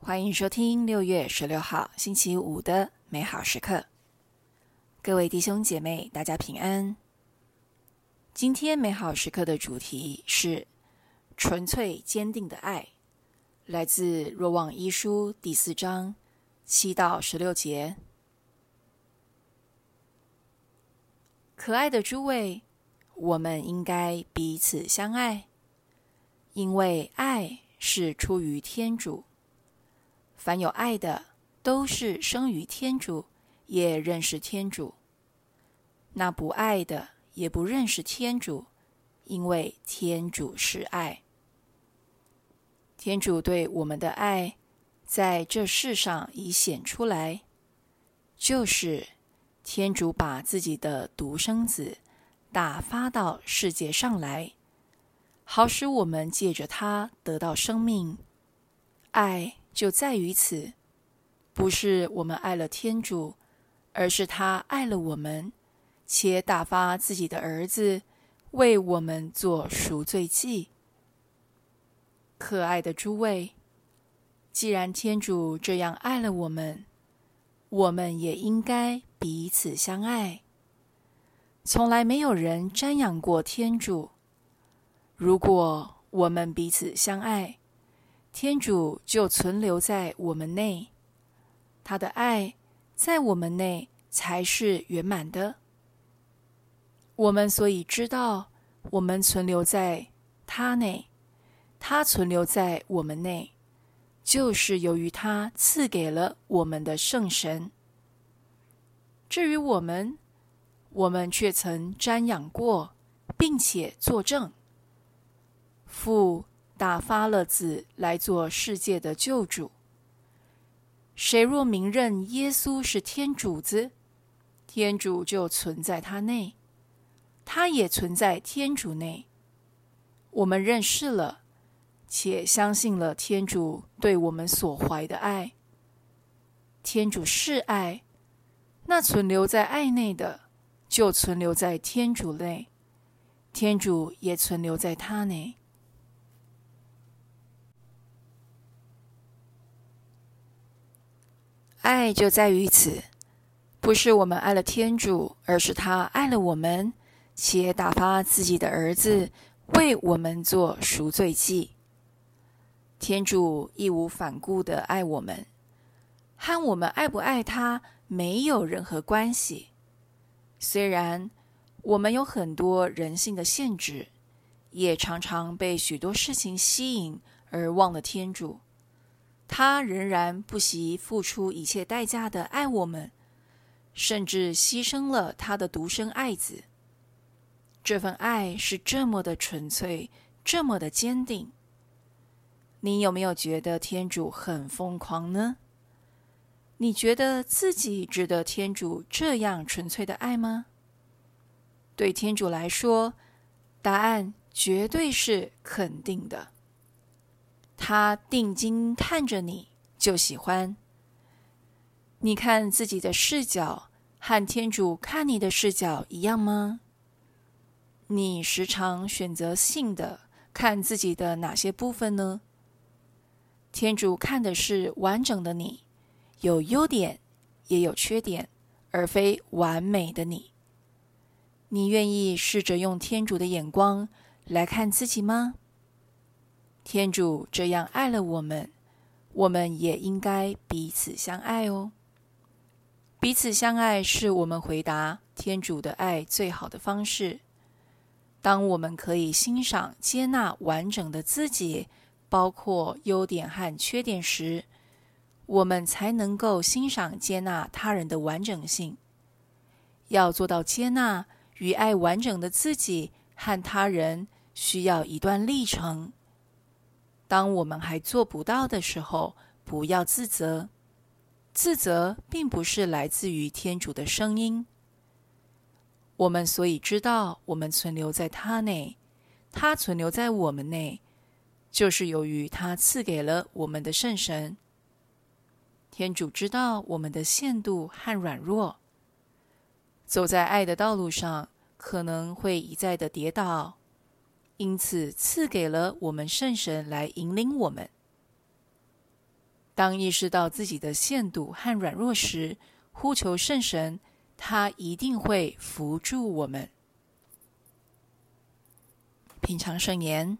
欢迎收听六月十六号星期五的美好时刻。各位弟兄姐妹，大家平安。今天美好时刻的主题是纯粹坚定的爱，来自若望一书第四章七到十六节。可爱的诸位，我们应该彼此相爱，因为爱是出于天主。凡有爱的，都是生于天主，也认识天主；那不爱的，也不认识天主，因为天主是爱。天主对我们的爱，在这世上已显出来，就是天主把自己的独生子打发到世界上来，好使我们借着他得到生命。爱。就在于此，不是我们爱了天主，而是他爱了我们，且打发自己的儿子为我们做赎罪祭。可爱的诸位，既然天主这样爱了我们，我们也应该彼此相爱。从来没有人瞻仰过天主，如果我们彼此相爱，天主就存留在我们内，他的爱在我们内才是圆满的。我们所以知道，我们存留在他内，他存留在我们内，就是由于他赐给了我们的圣神。至于我们，我们却曾瞻仰过，并且作证，父。打发了子来做世界的救主。谁若明认耶稣是天主子，天主就存在他内，他也存在天主内。我们认识了，且相信了天主对我们所怀的爱。天主是爱，那存留在爱内的，就存留在天主内，天主也存留在他内。爱就在于此，不是我们爱了天主，而是他爱了我们，且打发自己的儿子为我们做赎罪祭。天主义无反顾地爱我们，和我们爱不爱他没有任何关系。虽然我们有很多人性的限制，也常常被许多事情吸引而忘了天主。他仍然不惜付出一切代价的爱我们，甚至牺牲了他的独生爱子。这份爱是这么的纯粹，这么的坚定。你有没有觉得天主很疯狂呢？你觉得自己值得天主这样纯粹的爱吗？对天主来说，答案绝对是肯定的。他定睛看着你，就喜欢。你看自己的视角和天主看你的视角一样吗？你时常选择性的看自己的哪些部分呢？天主看的是完整的你，有优点也有缺点，而非完美的你。你愿意试着用天主的眼光来看自己吗？天主这样爱了我们，我们也应该彼此相爱哦。彼此相爱是我们回答天主的爱最好的方式。当我们可以欣赏、接纳完整的自己，包括优点和缺点时，我们才能够欣赏、接纳他人的完整性。要做到接纳与爱完整的自己和他人，需要一段历程。当我们还做不到的时候，不要自责。自责并不是来自于天主的声音。我们所以知道我们存留在他内，他存留在我们内，就是由于他赐给了我们的圣神。天主知道我们的限度和软弱，走在爱的道路上，可能会一再的跌倒。因此，赐给了我们圣神来引领我们。当意识到自己的限度和软弱时，呼求圣神，他一定会扶助我们。品尝圣言，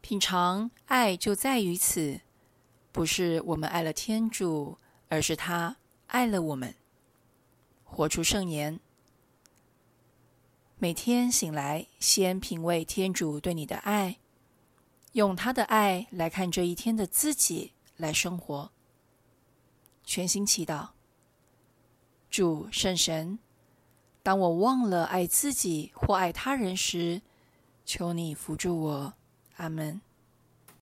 品尝爱就在于此，不是我们爱了天主，而是他爱了我们。活出圣言。每天醒来，先品味天主对你的爱，用他的爱来看这一天的自己，来生活。全心祈祷，主圣神，当我忘了爱自己或爱他人时，求你扶助我。阿门。